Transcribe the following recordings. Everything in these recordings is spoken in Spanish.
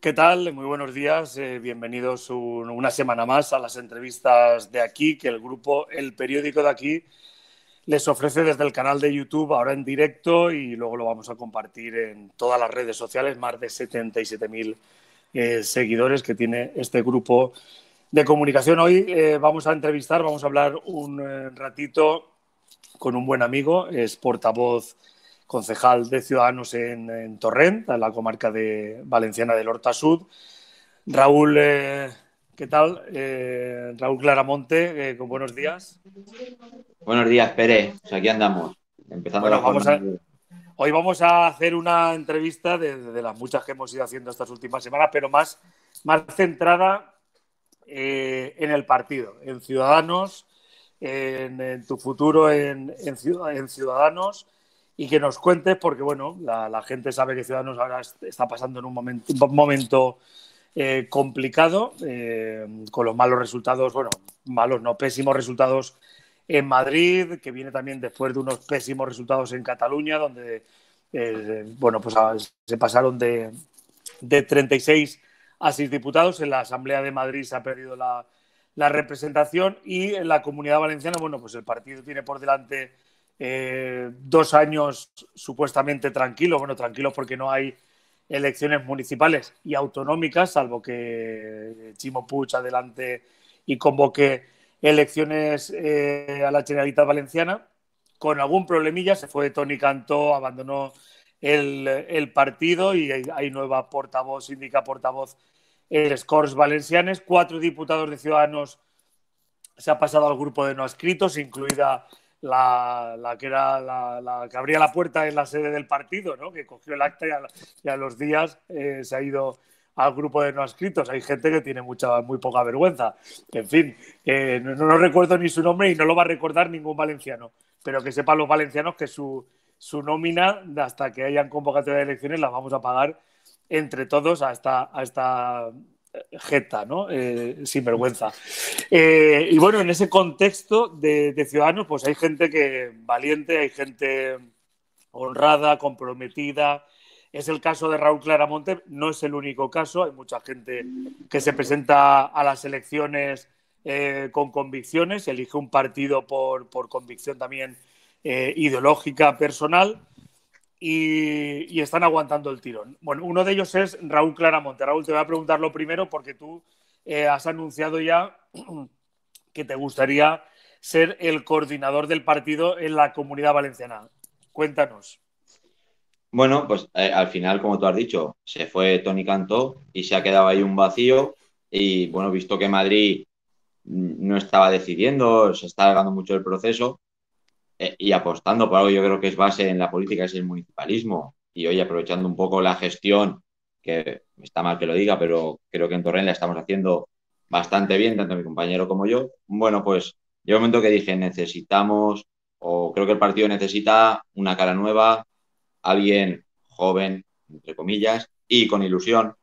¿Qué tal? Muy buenos días. Eh, bienvenidos una semana más a las entrevistas de aquí, que el grupo El Periódico de aquí les ofrece desde el canal de YouTube, ahora en directo, y luego lo vamos a compartir en todas las redes sociales, más de 77.000 eh, seguidores que tiene este grupo de comunicación. Hoy eh, vamos a entrevistar, vamos a hablar un ratito con un buen amigo, es portavoz concejal de Ciudadanos en, Torrent, en la comarca de Valenciana del Horta Sud. Raúl, eh, ¿qué tal? Eh, Raúl Claramonte, eh, con buenos días. Buenos días, Pérez. Pues aquí andamos, empezando Hoy vamos a hacer una entrevista de, las muchas que hemos ido haciendo estas últimas semanas, pero más, más centrada en el partido, en Ciudadanos, en, tu futuro en, en Ciudadanos y que nos cuentes, porque bueno, la, gente sabe que Ciudadanos ahora está pasando en un momento, un momento eh, complicado, eh, con los malos resultados, bueno, malos, no, pésimos resultados en Madrid, que viene también después de unos pésimos resultados en Cataluña, donde, eh, bueno, pues se pasaron de, de 36 a 6 diputados. En la Asamblea de Madrid se ha perdido la representación y en la Comunidad Valenciana, bueno, pues el partido tiene por delante eh, dos años supuestamente tranquilos, bueno, tranquilos porque no hay elecciones municipales y autonómicas, salvo que Chimo Puig adelante y convoque elecciones eh, a la Generalitat Valenciana. Con algún problemilla se fue Tony Cantó, abandonó el, partido y hay, nueva portavoz, indica portavoz el Scores Valencianes. Cuatro diputados de Ciudadanos se ha pasado al grupo de no escritos, incluida la, que era la, que abría la puerta en la sede del partido, ¿no? que cogió el acta y a, los días eh, se ha ido al grupo de no escritos. Hay gente que tiene mucha, muy poca vergüenza. En fin, no, recuerdo ni su nombre y no lo va a recordar ningún valenciano, pero que sepan los valencianos que su, su nómina, hasta que hayan convocatoria de elecciones, la vamos a pagar entre todos a esta, a esta jeta, ¿no? Eh, sin vergüenza. Eh, y bueno, en ese contexto de, ciudadanos, pues hay gente que valiente, hay gente honrada, comprometida. Es el caso de Raúl Claramonte, no es el único caso, hay mucha gente que se presenta a las elecciones eh, con convicciones, elige un partido por, por convicción también ideológica, personal y, están aguantando el tirón. Bueno, uno de ellos es Raúl Claramonte. Raúl, te voy a preguntar lo primero porque tú eh, has anunciado ya que te gustaría ser el coordinador del partido en la comunidad valenciana. Cuéntanos. Bueno, pues eh, al final, como tú has dicho, se fue Tony Cantó y se ha quedado ahí un vacío. Y bueno, visto que Madrid no estaba decidiendo, se está alargando mucho el proceso, eh, y apostando por algo yo creo que es base en la política, es el municipalismo. Y hoy aprovechando un poco la gestión, que está mal que lo diga, pero creo que en Torrent la estamos haciendo bastante bien, tanto mi compañero como yo. Bueno, pues llegó un momento que dije, necesitamos, o creo que el partido necesita una cara nueva, alguien joven, entre comillas, y con ilusión.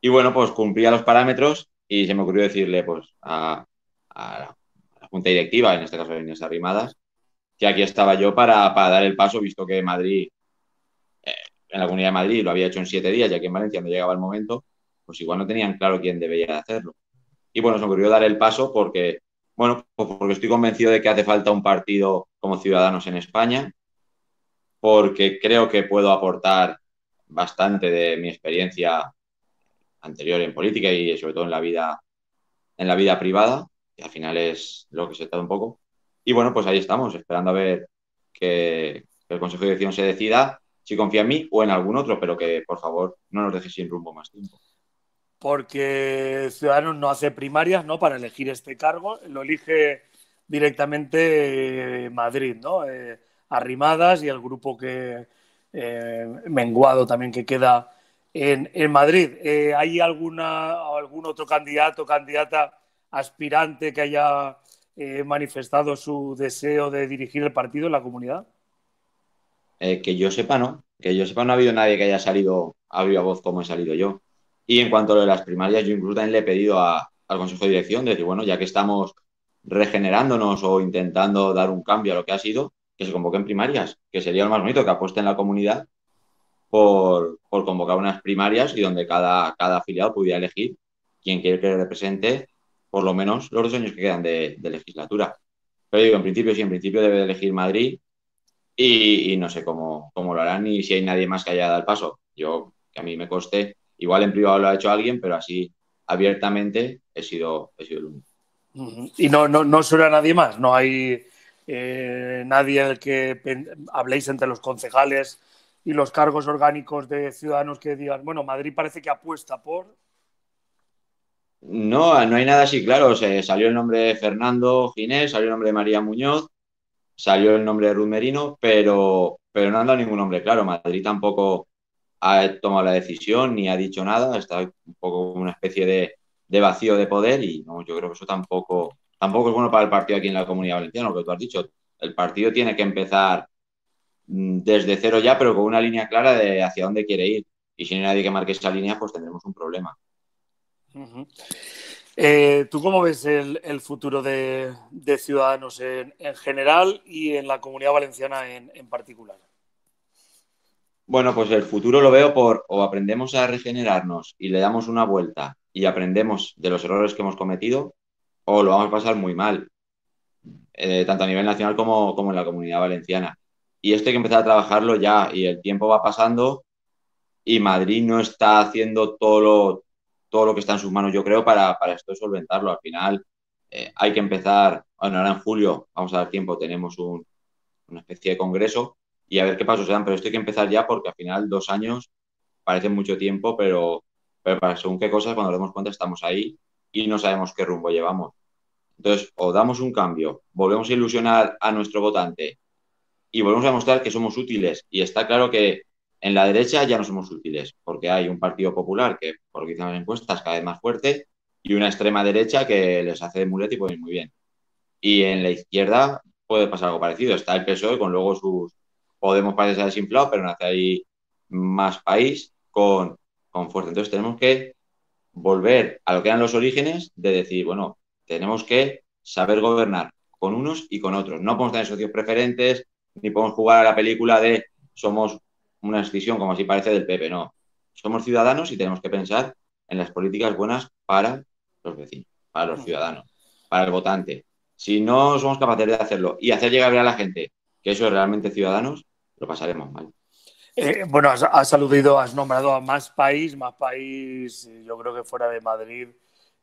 Y bueno, pues cumplía los parámetros y se me ocurrió decirle pues a, la junta directiva, en este caso de Inés Arrimadas, que aquí estaba yo para, dar el paso, visto que Madrid, eh, en la Comunidad de Madrid lo había hecho en siete días, ya que en Valencia no llegaba el momento, pues igual no tenían claro quién debía hacerlo. Y bueno, se me ocurrió dar el paso porque, bueno, pues porque estoy convencido de que hace falta un partido como Ciudadanos en España, porque creo que puedo aportar bastante de mi experiencia anterior en política y sobre todo en la vida, en la vida privada, que al final es lo que se trata un poco. Y bueno, pues ahí estamos, esperando a ver que, el Consejo de Dirección se decida si confía en mí o en algún otro, pero que por favor no nos deje sin rumbo más tiempo. Porque Ciudadanos no hace primarias ¿no? para elegir este cargo, lo elige directamente Madrid, ¿no? Eh, Arrimadas y el grupo que eh, menguado también que queda en, Madrid. Eh, ¿Hay alguna, algún otro candidato candidata aspirante que haya eh, manifestado su deseo de dirigir el partido en la comunidad? Eh, que yo sepa, no. Que yo sepa, no ha habido nadie que haya salido a viva voz como he salido yo. Y en cuanto a lo de las primarias, yo incluso también le he pedido al Consejo de Dirección de decir, bueno, ya que estamos regenerándonos o intentando dar un cambio a lo que ha sido, que se convoquen primarias, que sería lo más bonito, que apuesten la comunidad por, convocar unas primarias y donde cada, cada afiliado pudiera elegir quién quiere que represente por lo menos los dos años que quedan de, legislatura. Pero digo, en principio sí, en principio debe elegir Madrid y, no sé cómo, cómo, lo harán ni si hay nadie más que haya dado el paso. Yo, que a mí me coste, igual en privado lo ha hecho alguien, pero así abiertamente he sido, he sido el único. Y no, no, no suena nadie más, no hay eh, nadie al que habléis entre los concejales y los cargos orgánicos de ciudadanos que digan, bueno, Madrid parece que apuesta por. No, no hay nada así claro. salió el nombre de Fernando Ginés, salió el nombre de María Muñoz, salió el nombre de Ruth Merino, pero, pero no han dado ningún nombre claro. Madrid tampoco ha tomado la decisión ni ha dicho nada. Está un poco una especie de, de vacío de poder y no, yo creo que eso tampoco, tampoco es bueno para el partido aquí en la Comunidad Valenciana, lo que tú has dicho. El partido tiene que empezar mm, desde cero ya, pero con una línea clara de hacia dónde quiere ir. Y si no hay nadie que marque esa línea, pues tendremos un problema. Eh, ¿Tú cómo ves el, futuro de, Ciudadanos en, general y en la comunidad valenciana en, particular? Bueno, pues el futuro lo veo por o aprendemos a regenerarnos y le damos una vuelta y aprendemos de los errores que hemos cometido o lo vamos a pasar muy mal, eh, tanto a nivel nacional como, como en la comunidad valenciana. Y esto hay que empezar a trabajarlo ya y el tiempo va pasando y Madrid no está haciendo todo lo, todo lo que está en sus manos, yo creo, para, para esto solventarlo. Al final eh, hay que empezar, bueno, ahora en julio, vamos a dar tiempo, tenemos un, una especie de congreso y a ver qué pasos se dan, pero esto hay que empezar ya porque al final dos años parece mucho tiempo, pero, según qué cosas, cuando nos demos cuenta, estamos ahí y no sabemos qué rumbo llevamos. Entonces, o damos un cambio, volvemos a ilusionar a nuestro votante y volvemos a demostrar que somos útiles. Y está claro que en la derecha ya no somos útiles, porque hay un Partido Popular que, por lo que dicen las encuestas, cada vez más fuerte, y una extrema derecha que les hace de muleta y puede ir muy bien. Y en la izquierda puede pasar algo parecido. Está el PSOE con luego sus... Podemos parecer desinflado, pero nace ahí más país con, con fuerza. Entonces tenemos que volver a lo que eran los orígenes de decir, bueno, tenemos que saber gobernar con unos y con otros. No podemos tener socios preferentes, ni podemos jugar a la película de somos una decisión como así parece del PP, no. Somos ciudadanos y tenemos que pensar en las políticas buenas para los vecinos, para los ciudadanos, para el votante. Si no somos capaces de hacerlo y hacer llegar a la gente que eso es realmente ciudadanos, lo pasaremos mal. Eh, bueno, has, aludido, has nombrado a más país, más país, yo creo que fuera de Madrid.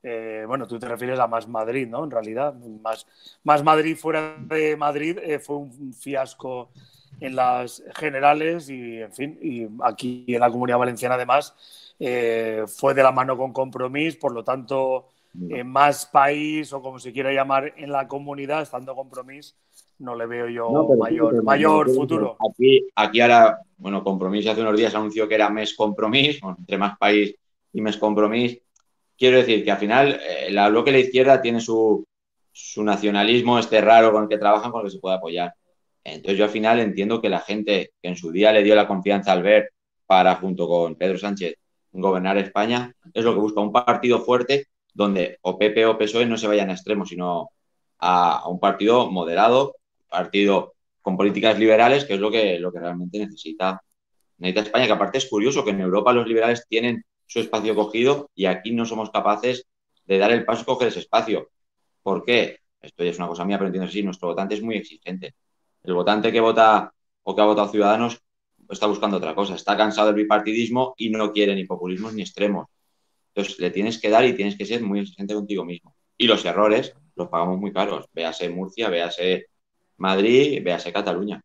Eh, bueno, tú te refieres a más Madrid, ¿no? En realidad, más, más Madrid fuera de Madrid eh, fue un fiasco en las generales y, en fin, y aquí en la Comunidad Valenciana además eh, fue de la mano con compromiso, por lo tanto, en más país o como se quiera llamar en la comunidad, estando compromiso, no le veo yo mayor, mayor futuro. Aquí, aquí ahora, bueno, compromiso hace unos días anunció que era mes compromiso, entre más país y mes compromiso. Quiero decir que al final eh, la bloque de la izquierda tiene su, su nacionalismo este raro con el que trabajan, con el que se puede apoyar. Entonces yo al final entiendo que la gente que en su día le dio la confianza al ver para, junto con Pedro Sánchez, gobernar España, es lo que busca un partido fuerte donde o PP o PSOE no se vayan a extremos, sino a, un partido moderado, partido con políticas liberales, que es lo que, lo que realmente necesita, necesita España, que aparte es curioso que en Europa los liberales tienen su espacio cogido y aquí no somos capaces de dar el paso y coger ese espacio. ¿Por qué? Esto ya es una cosa mía, pero entiendo así, nuestro votante es muy exigente. El votante que vota o que ha votado Ciudadanos está buscando otra cosa, está cansado del bipartidismo y no quiere ni populismos ni extremos. Entonces le tienes que dar y tienes que ser muy exigente contigo mismo. Y los errores los pagamos muy caros. Véase Murcia, véase Madrid, véase Cataluña.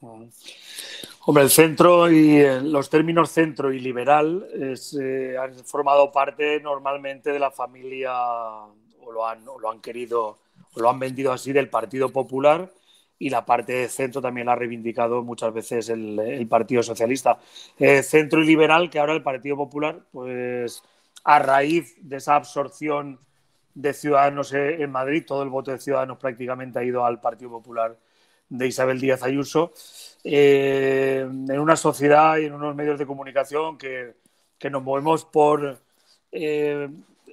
Hombre, el centro y eh, los términos centro y liberal eh, han formado parte normalmente de la familia, o lo han, o lo han querido, o lo han vendido así, del Partido Popular y la parte de centro también la ha reivindicado muchas veces el, Partido Socialista. Eh, centro y liberal, que ahora el Partido Popular, pues a raíz de esa absorción de Ciudadanos en Madrid, todo el voto de Ciudadanos prácticamente ha ido al Partido Popular de Isabel Díaz Ayuso, eh, en una sociedad y en unos medios de comunicación que, nos movemos por eh,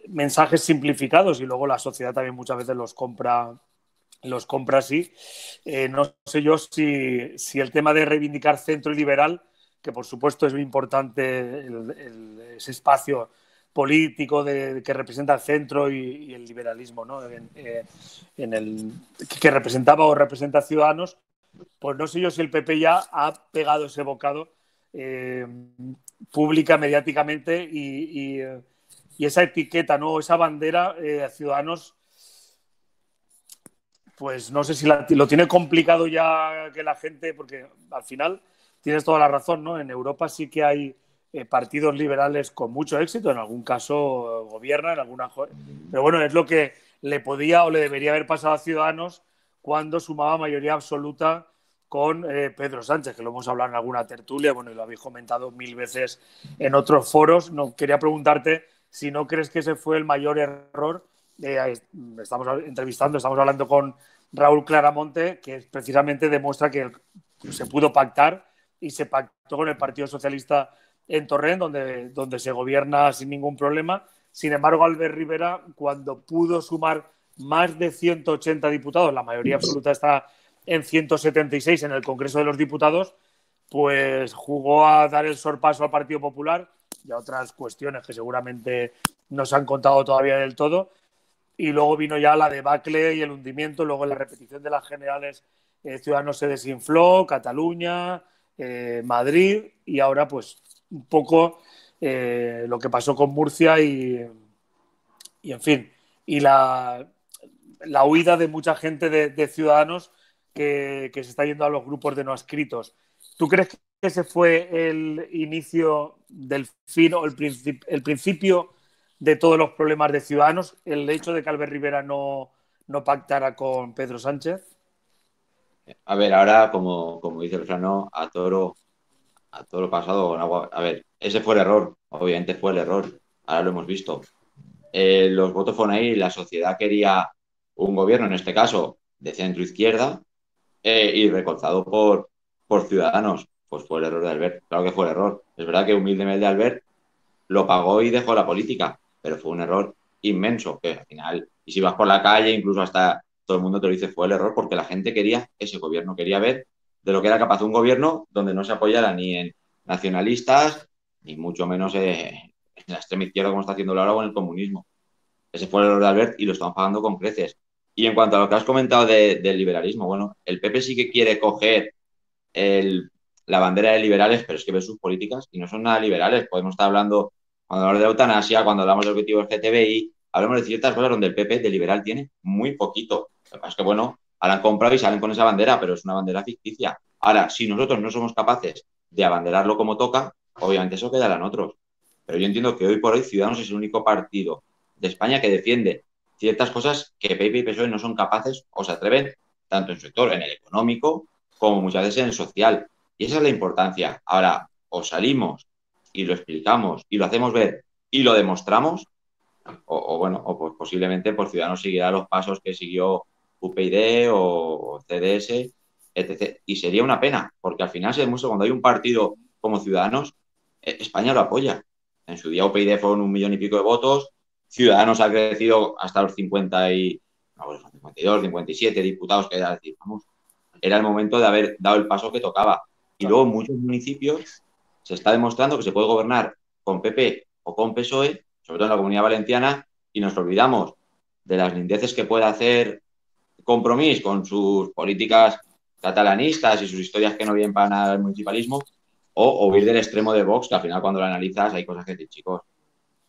mensajes simplificados y luego la sociedad también muchas veces los compra los compra así. Eh, no sé yo si, el tema de reivindicar centro y liberal que por supuesto es muy importante ese espacio político de, que representa el centro y, el liberalismo, ¿no? Eh, en, el, que representaba o representa a Ciudadanos, pues no sé yo si el PP ya ha pegado ese bocado eh, pública, mediáticamente y, esa etiqueta, ¿no? esa bandera a Ciudadanos pues no sé si lo tiene complicado ya que la gente, porque al final tienes toda la razón, ¿no? En Europa sí que hay eh, partidos liberales con mucho éxito, en algún caso gobiernan, en alguna. Pero bueno, es lo que le podía o le debería haber pasado a Ciudadanos cuando sumaba mayoría absoluta con eh, Pedro Sánchez, que lo hemos hablado en alguna tertulia, bueno, y lo habéis comentado mil veces en otros foros. No, quería preguntarte si no crees que ese fue el mayor error. Eh, estamos entrevistando, estamos hablando con Raúl Claramonte, que precisamente demuestra que se pudo pactar y se pactó con el Partido Socialista en Torrent, donde, donde se gobierna sin ningún problema. Sin embargo, Albert Rivera, cuando pudo sumar más de 180 diputados, la mayoría absoluta está en 176 en el Congreso de los Diputados, pues jugó a dar el sorpaso al Partido Popular y a otras cuestiones que seguramente no se han contado todavía del todo. Y luego vino ya la debacle y el hundimiento, luego la repetición de las generales, eh, Ciudadanos se desinfló, Cataluña, eh, Madrid y ahora pues un poco eh, lo que pasó con Murcia y, y en fin, y la, la, huida de mucha gente de, ciudadanos que, se está yendo a los grupos de no escritos. ¿Tú crees que ese fue el inicio del fin o el, el principio de todos los problemas de ciudadanos el hecho de que Albert Rivera no, pactara con Pedro Sánchez? A ver, ahora, como, como dice el Frano, a toro, a toro pasado con agua. A ver, ese fue el error, obviamente fue el error, ahora lo hemos visto. Eh, los votos fueron ahí, la sociedad quería un gobierno, en este caso, de centro-izquierda, eh, y recolzado por, por ciudadanos. Pues fue el error de Albert, claro que fue el error. Es verdad que humildemente Albert lo pagó y dejó la política, pero fue un error inmenso, que al final, y si vas por la calle, incluso hasta todo el mundo te lo dice, fue el error porque la gente quería ese gobierno, quería ver de lo que era capaz un gobierno donde no se apoyara ni en nacionalistas, ni mucho menos en la extrema izquierda como está haciendo ahora o en el comunismo. Ese fue el error de Albert y lo están pagando con creces. Y en cuanto a lo que has comentado del liberalismo, bueno, el PP sí que quiere coger la bandera de liberales, pero es que ve sus políticas y no son nada liberales. Podemos estar hablando, cuando hablamos de eutanasia, cuando hablamos del objetivo del GTBI, hablamos de ciertas cosas donde el PP de liberal tiene muy poquito. Lo que pasa es que, bueno, ahora han comprado y salen con esa bandera, pero es una bandera ficticia. Ahora, si nosotros no somos capaces de abanderarlo como toca, obviamente eso quedarán otros. Pero yo entiendo que hoy por hoy Ciudadanos es el único partido de España que defiende ciertas cosas que PP y PSOE no son capaces o se atreven, tanto en su sector, en el económico, como muchas veces en el social. Y esa es la importancia. Ahora, o salimos y lo explicamos y lo hacemos ver y lo demostramos, o, bueno, o pues posiblemente por Ciudadanos seguirá los pasos que siguió UPyD o CDS, etc. Y sería una pena, porque al final se demuestra cuando hay un partido como Ciudadanos, eh, España lo apoya. En su día UPyD fueron un millón y pico de votos, Ciudadanos ha crecido hasta los 50 y, no, 52, 57 diputados, que era decir, vamos, era el momento de haber dado el paso que tocaba. Y luego muchos municipios se está demostrando que se puede gobernar con PP o con PSOE sobre todo en la comunidad valenciana, y nos olvidamos de las lindeces que puede hacer Compromís con sus políticas catalanistas y sus historias que no vienen para nada el municipalismo, o, huir del extremo de Vox, que al final cuando lo analizas hay cosas que decir, chicos,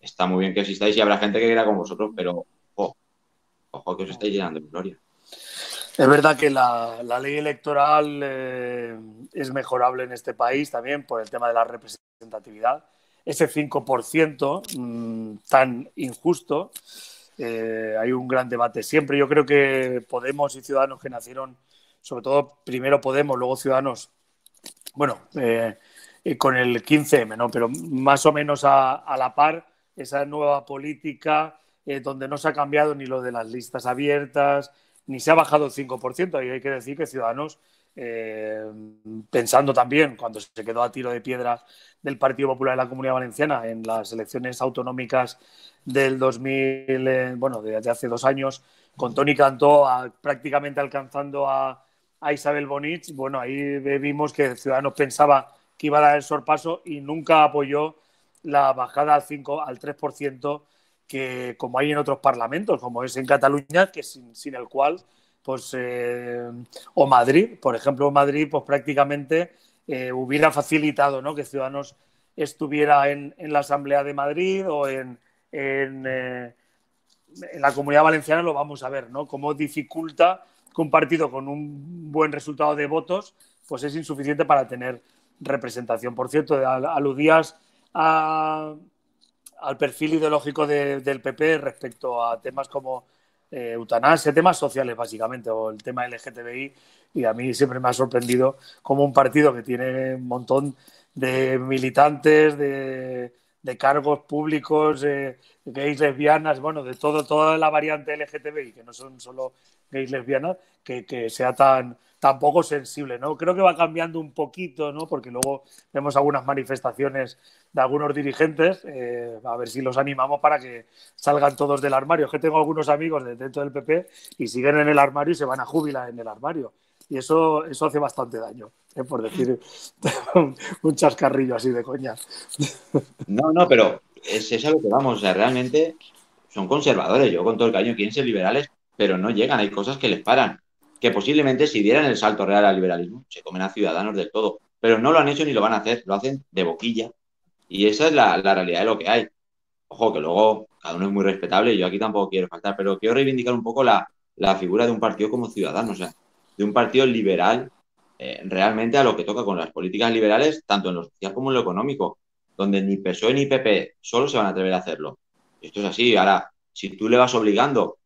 está muy bien que existáis y habrá gente que quiera con vosotros, pero ojo, ojo que os estáis llenando de gloria. Es verdad que la, ley electoral eh, es mejorable en este país también por el tema de la representatividad ese 5% mm, tan injusto. Eh, hay un gran debate siempre. Yo creo que Podemos y Ciudadanos que nacieron, sobre todo primero Podemos, luego Ciudadanos, bueno, eh, con el 15M, ¿no? pero más o menos a, la par, esa nueva política donde no se ha cambiado ni lo de las listas abiertas, ni se ha bajado el 5%. Y hay que decir que Ciudadanos eh, pensando también cuando se quedó a tiro de piedra del Partido Popular de la Comunidad Valenciana en las elecciones autonómicas del 2000, eh, bueno, desde hace dos años, con Tony Cantó prácticamente alcanzando a, Isabel Bonich, bueno, ahí vimos que Ciudadanos pensaba que iba a dar el sorpaso y nunca apoyó la bajada al 5 al 3% que como hay en otros parlamentos, como es en Cataluña, que sin, el cual, pues, eh, o Madrid, por ejemplo, Madrid, pues prácticamente eh, hubiera facilitado ¿no? que Ciudadanos estuviera en, en, la Asamblea de Madrid o en, en, eh, en, la Comunidad Valenciana, lo vamos a ver, ¿no? Cómo dificulta que un partido con un buen resultado de votos, pues es insuficiente para tener representación. Por cierto, aludías a, al perfil ideológico de, del PP respecto a temas como eh, eutanasia, temas sociales básicamente, o el tema LGTBI, y a mí siempre me ha sorprendido como un partido que tiene un montón de militantes, de, cargos públicos, eh, gays, lesbianas, bueno, de todo, toda la variante LGTBI, que no son solo gays, lesbianas, que, que sea tan, tan poco sensible, ¿no? Creo que va cambiando un poquito, ¿no? Porque luego vemos algunas manifestaciones de algunos dirigentes, eh, a ver si los animamos para que salgan todos del armario. Es que tengo algunos amigos de dentro del PP y siguen en el armario y se van a jubilar en el armario. Y eso, eso hace bastante daño, ¿eh? por decir un chascarrillo así de coña. No, no, pero es, es a lo que vamos. O sea, realmente son conservadores. Yo con todo el cariño quieren ser liberales, pero no llegan. Hay cosas que les paran que posiblemente si dieran el salto real al liberalismo, se comen a ciudadanos del todo. Pero no lo han hecho ni lo van a hacer, lo hacen de boquilla. Y esa es la, la realidad de lo que hay. Ojo, que luego cada uno es muy respetable y yo aquí tampoco quiero faltar, pero quiero reivindicar un poco la, la figura de un partido como ciudadano, o sea, de un partido liberal eh, realmente a lo que toca con las políticas liberales, tanto en lo social como en lo económico, donde ni PSOE ni PP solo se van a atrever a hacerlo. Esto es así. Ahora, si tú le vas obligando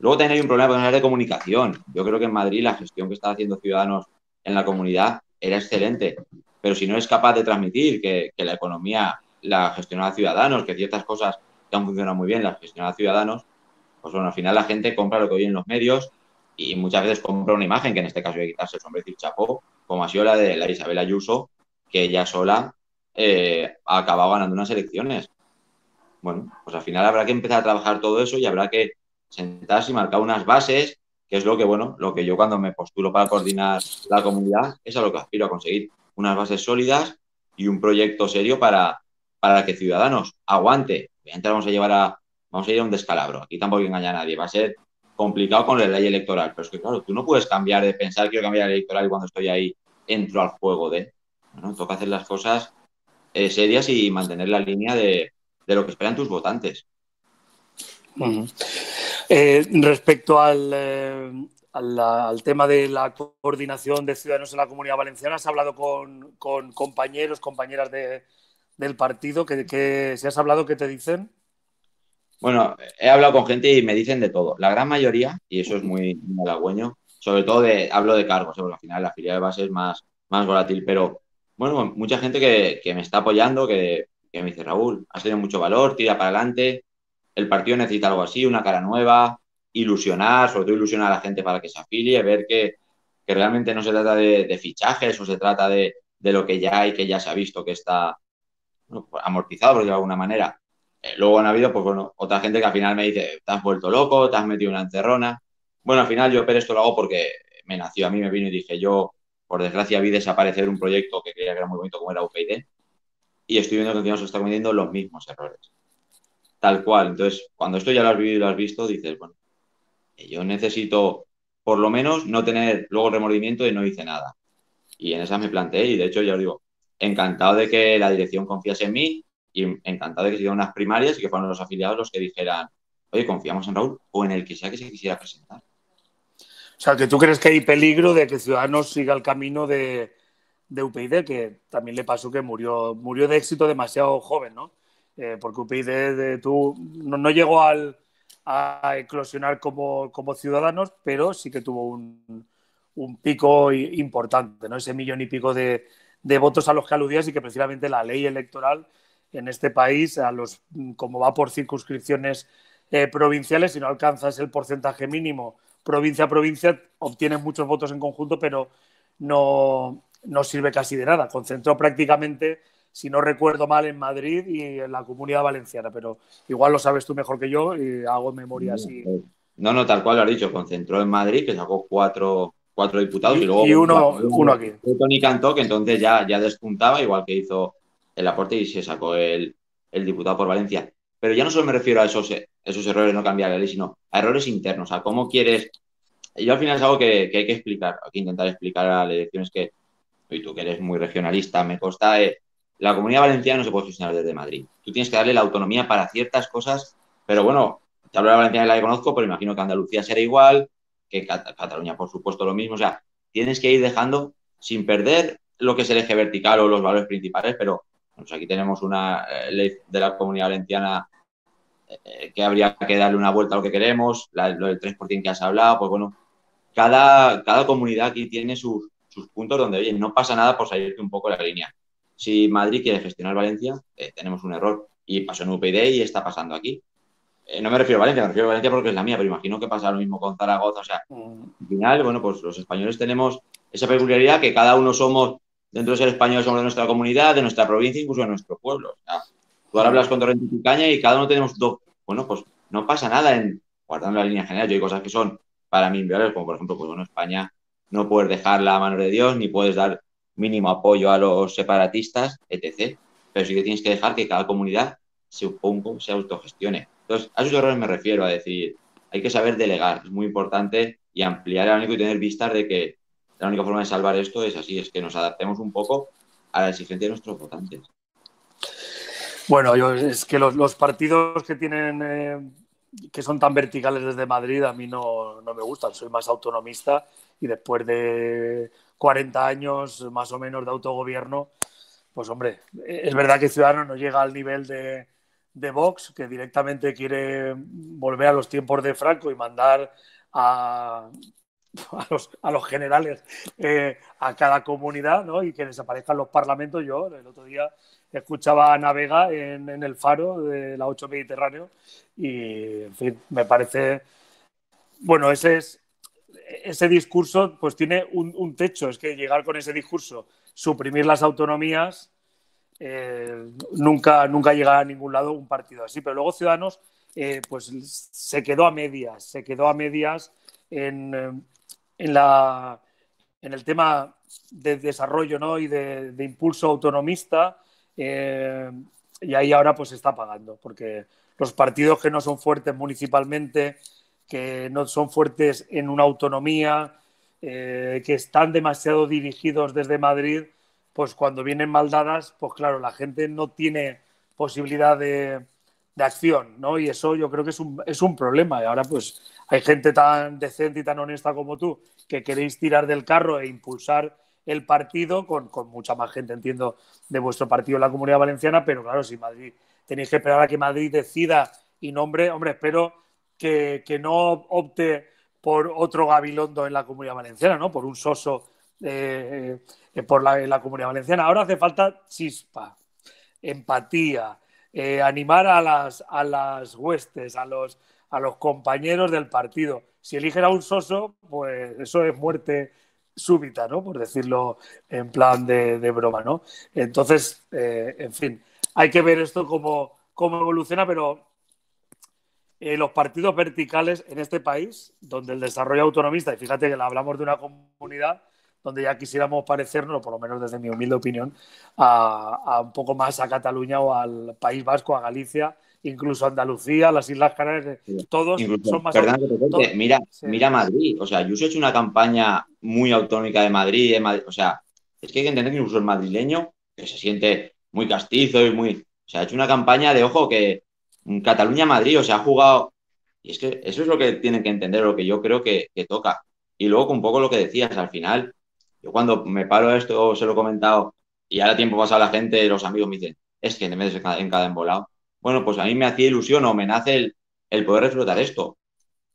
Luego también hay un problema con de comunicación. Yo creo que en Madrid la gestión que está haciendo Ciudadanos en la comunidad era excelente, pero si no es capaz de transmitir que, que la economía la gestiona Ciudadanos, que ciertas cosas que han funcionado muy bien las gestiona Ciudadanos, pues bueno, al final la gente compra lo que oye en los medios y muchas veces compra una imagen, que en este caso hay que quitarse el sombrero y chapó, como ha sido la de la Isabel Ayuso, que ella sola eh, ha acabado ganando unas elecciones. Bueno, pues al final habrá que empezar a trabajar todo eso y habrá que sentarse y marcar unas bases, que es lo que, bueno, lo que yo cuando me postulo para coordinar la comunidad, es a lo que aspiro a conseguir, unas bases sólidas y un proyecto serio para, para que Ciudadanos aguante. Obviamente vamos a llevar a, vamos a ir a un descalabro, aquí tampoco engañar a nadie, va a ser complicado con la ley electoral, pero es que claro, tú no puedes cambiar de pensar quiero cambiar la electoral y cuando estoy ahí entro al juego de, bueno, toca hacer las cosas eh, serias y mantener la línea de, de lo que esperan tus votantes. Uh. Eh, respecto al, eh, al, tema de la coordinación de ciudadanos en la comunidad valenciana, ¿has hablado con, con compañeros, compañeras de, del partido? ¿Que, que, si has hablado, ¿qué te dicen? Bueno, he hablado con gente y me dicen de todo. La gran mayoría, y eso es muy, halagüeño, sobre todo de, hablo de cargos, porque al final la filial de base es más, más volátil, pero bueno, mucha gente que, que me está apoyando, que, que, me dice, Raúl, has tenido mucho valor, tira para adelante, el partido necesita algo así, una cara nueva, ilusionar, sobre todo ilusionar a la gente para que se afilie, ver que, que realmente no se trata de, fichajes o se trata de, de, lo que ya hay, que ya se ha visto que está bueno, amortizado, por de alguna manera. Eh, luego han habido, pues bueno, otra gente que al final me dice, te has vuelto loco, te has metido una encerrona. Bueno, al final yo, pero esto lo hago porque me nació, a mí me vino y dije, yo, por desgracia, vi desaparecer un proyecto que creía que era muy bonito como era UPyD y estoy viendo que encima se está cometiendo los mismos errores tal cual. Entonces, cuando esto ya lo has vivido y lo has visto, dices, bueno, yo necesito por lo menos no tener luego remordimiento de no hice nada. Y en esa me planteé y de hecho ya os digo, encantado de que la dirección confiase en mí y encantado de que se dieran unas primarias y que fueran los afiliados los que dijeran, oye, confiamos en Raúl o en el que sea que se quisiera presentar. O sea, que tú crees que hay peligro de que Ciudadanos siga el camino de, de UPyD, que también le pasó que murió, murió de éxito demasiado joven, ¿no? Eh, porque de, tú, no, llegó al, a eclosionar como, ciudadanos, pero sí que tuvo un, pico importante, ¿no? ese millón y pico de, de, votos a los que aludías y que precisamente la ley electoral en este país, a los, como va por circunscripciones eh, provinciales, si no alcanzas el porcentaje mínimo provincia a provincia, obtienes muchos votos en conjunto, pero no, no sirve casi de nada. Concentró prácticamente si no recuerdo mal, en Madrid y en la comunidad valenciana, pero igual lo sabes tú mejor que yo y hago memoria así. No, no, tal cual lo has dicho, concentró en Madrid, que sacó cuatro, cuatro diputados y, luego uno, uno aquí. Tony Cantó, que entonces ya, ya despuntaba, igual que hizo el aporte y se sacó el, el diputado por Valencia. Pero ya no solo me refiero a esos, esos errores, no cambiar la ley, sino a errores internos, a cómo quieres. Yo al final es algo que, hay que explicar, hay que intentar explicar a las elecciones que, y tú que eres muy regionalista, me consta, eh, la comunidad valenciana no se puede gestionar desde Madrid. Tú tienes que darle la autonomía para ciertas cosas, pero bueno, te hablo de la valenciana la que conozco, pero imagino que Andalucía será igual, que Cataluña, por supuesto, lo mismo. O sea, tienes que ir dejando sin perder lo que es el eje vertical o los valores principales, pero pues aquí tenemos una eh, ley de la comunidad valenciana eh, que habría que darle una vuelta a lo que queremos, lo del 3% que has hablado, pues bueno, cada, cada comunidad aquí tiene sus, puntos donde, oye, no pasa nada por salirte un poco de la línea. Si Madrid quiere gestionar Valencia, eh, tenemos un error. Y pasó en UPyD y está pasando aquí. no me refiero a Valencia, me refiero a Valencia porque es la mía, pero imagino que pasa lo mismo con Zaragoza. O sea, al final, bueno, pues los españoles tenemos esa peculiaridad que cada uno somos dentro de ser españoles somos de nuestra comunidad, de nuestra provincia, incluso de nuestro pueblo. tú ahora hablas con Torrente y Caña y cada uno tenemos dos. Bueno, pues no pasa nada en guardando la línea general. Yo hay cosas que son para mí inviables, como por ejemplo, pues bueno, España no puedes dejar la mano de Dios, ni puedes dar mínimo apoyo a los separatistas, etc. Pero sí que tienes que dejar que cada comunidad se oponga, se autogestione. Entonces, a esos errores me refiero a decir, hay que saber delegar, es muy importante y ampliar el abanico y tener vistas de que la única forma de salvar esto es así, es que nos adaptemos un poco a la exigencia de nuestros votantes. Bueno, yo, es que los, partidos que tienen eh, que son tan verticales desde Madrid a mí no, me gustan, soy más autonomista y después de 40 años más o menos de autogobierno, pues hombre, es verdad que Ciudadanos no llega al nivel de, de Vox, que directamente quiere volver a los tiempos de Franco y mandar a, los, generales eh, a cada comunidad ¿no? y que desaparezcan los parlamentos. Yo el otro día escuchaba a Navega en, en el faro de la 8 Mediterráneo y, en fin, me parece, bueno, ese es, ese discurso pues tiene un, techo, es que llegar con ese discurso, suprimir las autonomías, eh, nunca, nunca llega a ningún lado un partido así, pero luego Ciudadanos eh, pues se quedó a medias, se quedó a medias en, la, en el tema de desarrollo ¿no? y de, impulso autonomista eh, y ahí ahora pues se está pagando porque los partidos que no son fuertes municipalmente, que no son fuertes en una autonomía, eh, que están demasiado dirigidos desde Madrid, pues cuando vienen mal dadas, pues claro, la gente no tiene posibilidad de, de acción, ¿no? Y eso yo creo que es un, es un problema. Y ahora pues hay gente tan decente y tan honesta como tú que queréis tirar del carro e impulsar el partido con, con, mucha más gente, entiendo, de vuestro partido en la Comunidad Valenciana, pero claro, si Madrid tenéis que esperar a que Madrid decida y nombre, hombre, espero que, no opte por otro Gabilondo en la Comunidad Valenciana, ¿no? Por un soso eh, eh, por la, Comunidad Valenciana. Ahora hace falta chispa, empatía, eh, animar a las, a las huestes, a los, a los compañeros del partido. Si eligen a un soso, pues eso es muerte súbita, ¿no? Por decirlo en plan de, broma, ¿no? Entonces, eh, en fin, hay que ver esto cómo, cómo evoluciona, pero eh, los partidos verticales en este país, donde el desarrollo autonomista, y fíjate que hablamos de una comunidad donde ya quisiéramos parecernos, por lo menos desde mi humilde opinión, a, un poco más a Cataluña o al País Vasco, a Galicia, incluso a Andalucía, las Islas Canarias, todos son más... mira, mira Madrid, o sea, yo he hecho una campaña muy autonómica de Madrid, o sea, es que hay que entender que incluso el madrileño, que se siente muy castizo y muy... O sea, ha hecho una campaña de, ojo, que Cataluña-Madrid, o sea, ha jugado... Y es que eso es lo que tienen que entender, lo que yo creo que, toca. Y luego, un poco lo que decías, al final, yo cuando me paro esto, se lo he comentado, y ahora tiempo pasado la gente, los amigos me dicen, es que te metes en cada, embolado. Bueno, pues a mí me hacía ilusión o me nace el, poder explotar esto.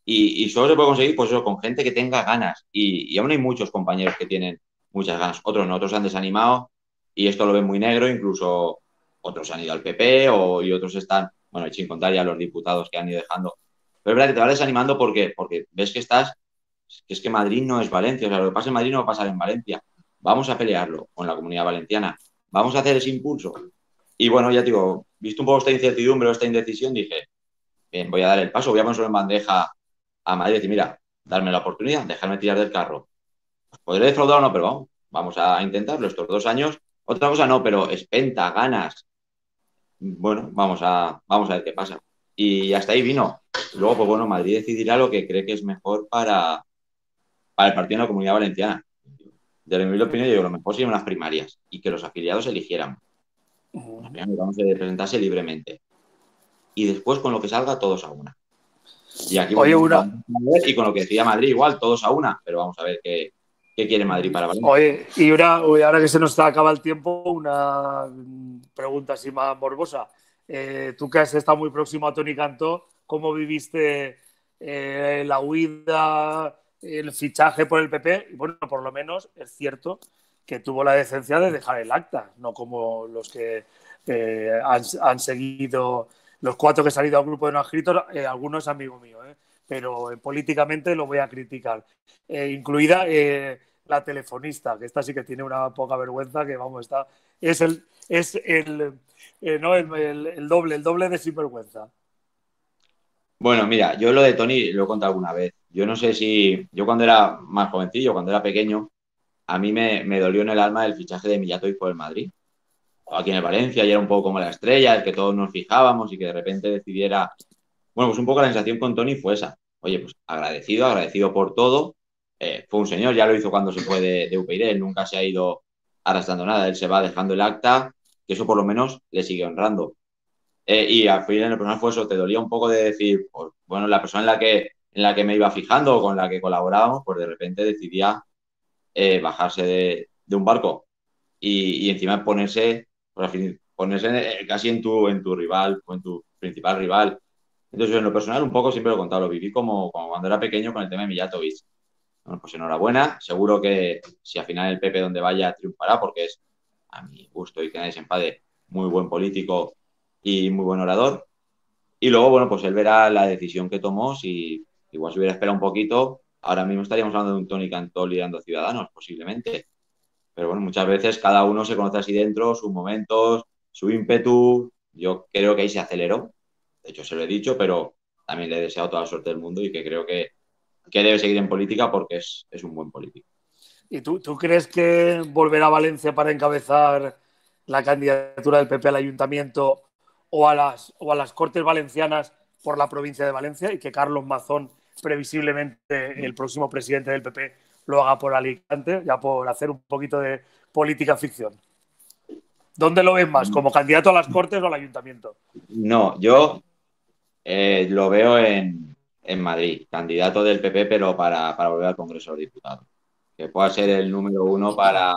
Y, solo se puede conseguir pues con gente que tenga ganas. Y, aún hay muchos compañeros que tienen muchas ganas. Otros no, otros se han desanimado y esto lo ven muy negro. Incluso otros han ido al PP o, y otros están, bueno, sin contar ya los diputados que han ido dejando. Pero es verdad que te vas desanimando porque, porque ves que estás que es que Madrid no es Valencia, o sea, lo que pasa en Madrid no va a pasar en Valencia. Vamos a pelearlo con la comunidad valenciana, vamos a hacer ese impulso. Y bueno, ya digo, visto un poco esta incertidumbre o esta indecisión, dije, bien, voy a dar el paso, voy a ponerlo en bandeja a Madrid y mira, darme la oportunidad, dejarme tirar del carro. podré defraudar o no, pero vamos, vamos a intentarlo estos dos años. Otra cosa no, pero espenta, ganas. Bueno, vamos a, vamos a ver qué pasa. Y hasta ahí vino. Luego, pues bueno, Madrid decidirá lo que cree que es mejor para, para el partido en la comunidad valenciana. De mi opinión, yo digo, lo mejor serían unas primarias y que los afiliados eligieran. vamos a presentarse libremente. Y después, con lo que salga, todos a una. Y aquí Oye, y con lo que decía Madrid, igual, todos a una, pero vamos a ver qué, quiere Madrid para Valencia. Oye, y ahora que se nos acaba el tiempo, una pregunta así más morbosa. Eh, tú que has estado muy próximo a Tony Cantó, ¿cómo viviste eh, la huida, el fichaje por el PP? Bueno, por lo menos es cierto que tuvo la decencia de dejar el acta, no como los que eh, han, seguido los cuatro que han salido al grupo de no escritos, eh, algunos amigos míos, pero eh, políticamente lo voy a criticar. incluida la telefonista, que esta sí que tiene una poca vergüenza, que vamos, está, es el, es el, no, el, doble, el doble de sinvergüenza. Bueno, mira, yo lo de Tony lo he contado alguna vez. Yo no sé si, yo cuando era más jovencillo, cuando era pequeño, a mí me, me dolió en el alma el fichaje de Millatoy por el Madrid aquí en el Valencia y era un poco como la estrella, el que todos nos fijábamos y que de repente decidiera. Bueno, pues un poco la sensación con Tony fue esa. Oye, pues agradecido, agradecido por todo. Eh, fue un señor, ya lo hizo cuando se fue de, de UPyD, él nunca se ha ido arrastrando nada, él se va dejando el acta, que eso por lo menos le sigue honrando. Eh, y al final en el personal fue eso, te dolía un poco de decir, pues, bueno, la persona en la que en la que me iba fijando o con la que colaborábamos, pues de repente decidía eh, bajarse de, de, un barco y, y encima ponerse pues ponerse casi en tu, en tu rival o en tu principal rival. Entonces, en lo personal, un poco siempre lo he contado, lo viví como, cuando era pequeño con el tema de Mijatovic. Bueno, pues enhorabuena, seguro que si al final el Pepe donde vaya triunfará, porque es, a mi gusto y que nadie se enfade, muy buen político y muy buen orador. Y luego, bueno, pues él verá la decisión que tomó, si igual se hubiera esperado un poquito, ahora mismo estaríamos hablando de un Tony Cantó liderando Ciudadanos, posiblemente. Pero bueno, muchas veces cada uno se conoce así dentro, sus momentos, su ímpetu. Yo creo que ahí se aceleró. De hecho, se lo he dicho, pero también le he deseado toda la suerte del mundo y que creo que, que debe seguir en política porque es, es un buen político. ¿Y tú, tú, crees que volverá a Valencia para encabezar la candidatura del PP al ayuntamiento o a las, o a las Cortes Valencianas por la provincia de Valencia y que Carlos Mazón, previsiblemente el próximo presidente del PP, lo haga por Alicante, ya por hacer un poquito de política ficción. ¿Dónde lo ves más? ¿Como candidato a las Cortes o al Ayuntamiento? No, yo eh, lo veo en, Madrid, candidato del PP, pero para, volver al Congreso de los Diputados. Que pueda ser el número uno para,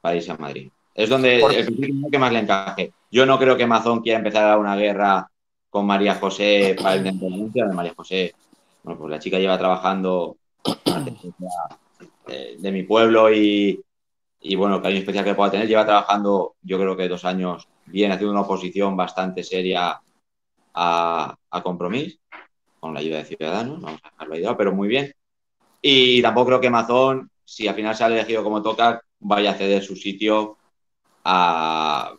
para irse a Madrid. Es donde el que más le encaje. Yo no creo que Mazón quiera empezar a una guerra con María José para el independencia de María José. Bueno, pues la chica lleva trabajando de, mi pueblo y, y bueno, cariño especial que pueda tener. Lleva trabajando, yo creo que dos años bien, haciendo una oposición bastante seria a, a Compromís, con la ayuda de Ciudadanos, vamos a dejarlo ahí, pero muy bien. Y tampoco creo que Mazón, si al final se ha elegido como toca, vaya a ceder su sitio a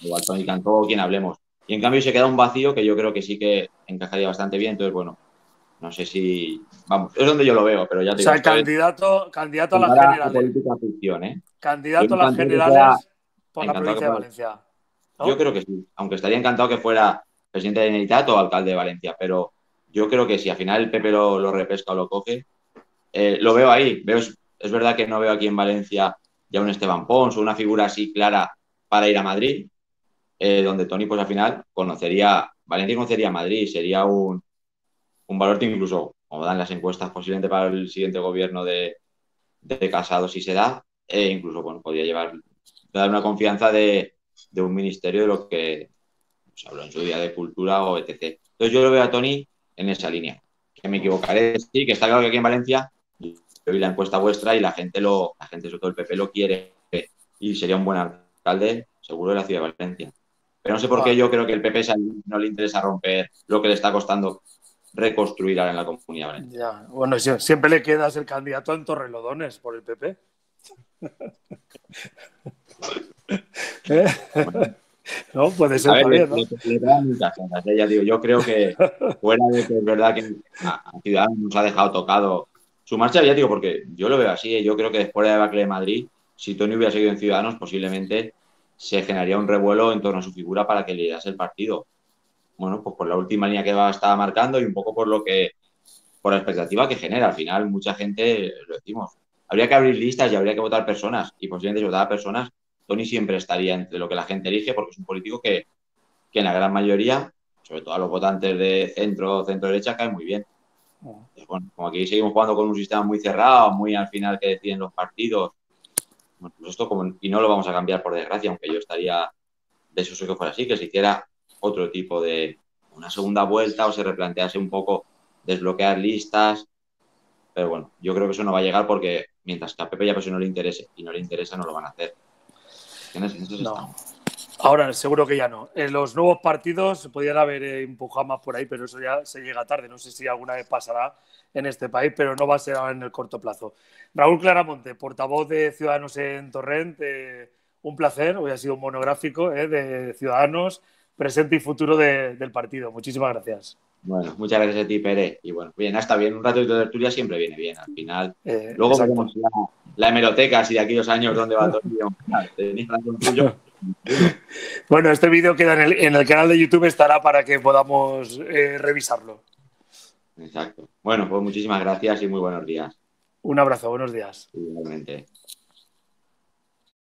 igual Tony Cantó, quien hablemos. Y en cambio se queda un vacío que yo creo que sí que encajaría bastante bien. Entonces, bueno, no sé si. Vamos, es donde yo lo veo, pero ya te O sea, candidato, candidato a las generales. ¿eh? Candidato a las generales por la provincia de Valencia. Yo creo que sí, aunque estaría encantado que fuera presidente de Generalitat o alcalde de Valencia, pero yo creo que si al final el lo, repesca o lo coge, eh, lo veo ahí. Veo, es, verdad que no veo aquí en Valencia ya un Esteban Pons o una figura así clara para ir a Madrid, eh, donde Tony, pues al final conocería, Valencia conocería Madrid, sería un, un valor que incluso, como dan las encuestas, posiblemente para el siguiente gobierno de, de Casado, si se da, e incluso bueno, podría llevar, dar una confianza de, un ministerio de lo que se habló en su día de cultura o etc. Entonces yo lo veo a Tony en esa línea. Que me equivocaré, sí, que está claro que aquí en Valencia yo vi la encuesta vuestra y la gente lo, la gente, sobre todo el PP, lo quiere y sería un buen alcalde, seguro, de la ciudad de Valencia. Pero no sé por qué yo creo que el PP no le interesa romper lo que le está costando reconstruir en la comunidad valenciana. Bueno, siempre le quedas el candidato en Torrelodones por el PP. ¿Eh? No, puede ser también, ¿no? yo creo que fuera de que es verdad que a Ciudadanos nos ha dejado tocado su marcha ya digo, porque yo lo veo así, ¿eh? yo creo que después de la debacle de Madrid, si Tony hubiera seguido en Ciudadanos, posiblemente se generaría un revuelo en torno a su figura para que liderase el partido. Bueno, pues por la última línea que estaba marcando y un poco por lo que, por la expectativa que genera. Al final, mucha gente, lo decimos, habría que abrir listas y habría que votar personas. Y posiblemente si votaba personas, Tony siempre estaría entre lo que la gente elige, porque es un político que, que en la gran mayoría, sobre todo a los votantes de centro, centro-derecha, cae muy bien. bueno, como aquí seguimos jugando con un sistema muy cerrado, muy al final que deciden los partidos, pues esto y no lo vamos a cambiar por desgracia, aunque yo estaría de eso que fuera así, que se hiciera otro tipo de una segunda vuelta o se replantease un poco desbloquear listas. Pero bueno, yo creo que eso no va a llegar porque mientras que a Pepe ya pues no le interese y no le interesa, no lo van a hacer. Ahora seguro que ya no. En los nuevos partidos se podrían haber eh, empujado más por ahí, pero eso ya se llega tarde. No sé si alguna vez pasará en este país, pero no va a ser en el corto plazo. Raúl Claramonte, portavoz de Ciudadanos en Torrent, eh, un placer, hoy ha sido un monográfico eh, de Ciudadanos, presente y futuro del partido. Muchísimas gracias. Bueno, muchas gracias a ti, Pere. Y bueno, bien, hasta bien, un rato de tertulia siempre viene bien, al final. Eh, luego veremos la, la, hemeroteca, si de aquellos años donde va todo el Bueno, este vídeo queda en el, en el, canal de YouTube, estará para que podamos revisarlo. Exacto. Bueno, pues muchísimas gracias y muy buenos días. Un abrazo, buenos días. Igualmente.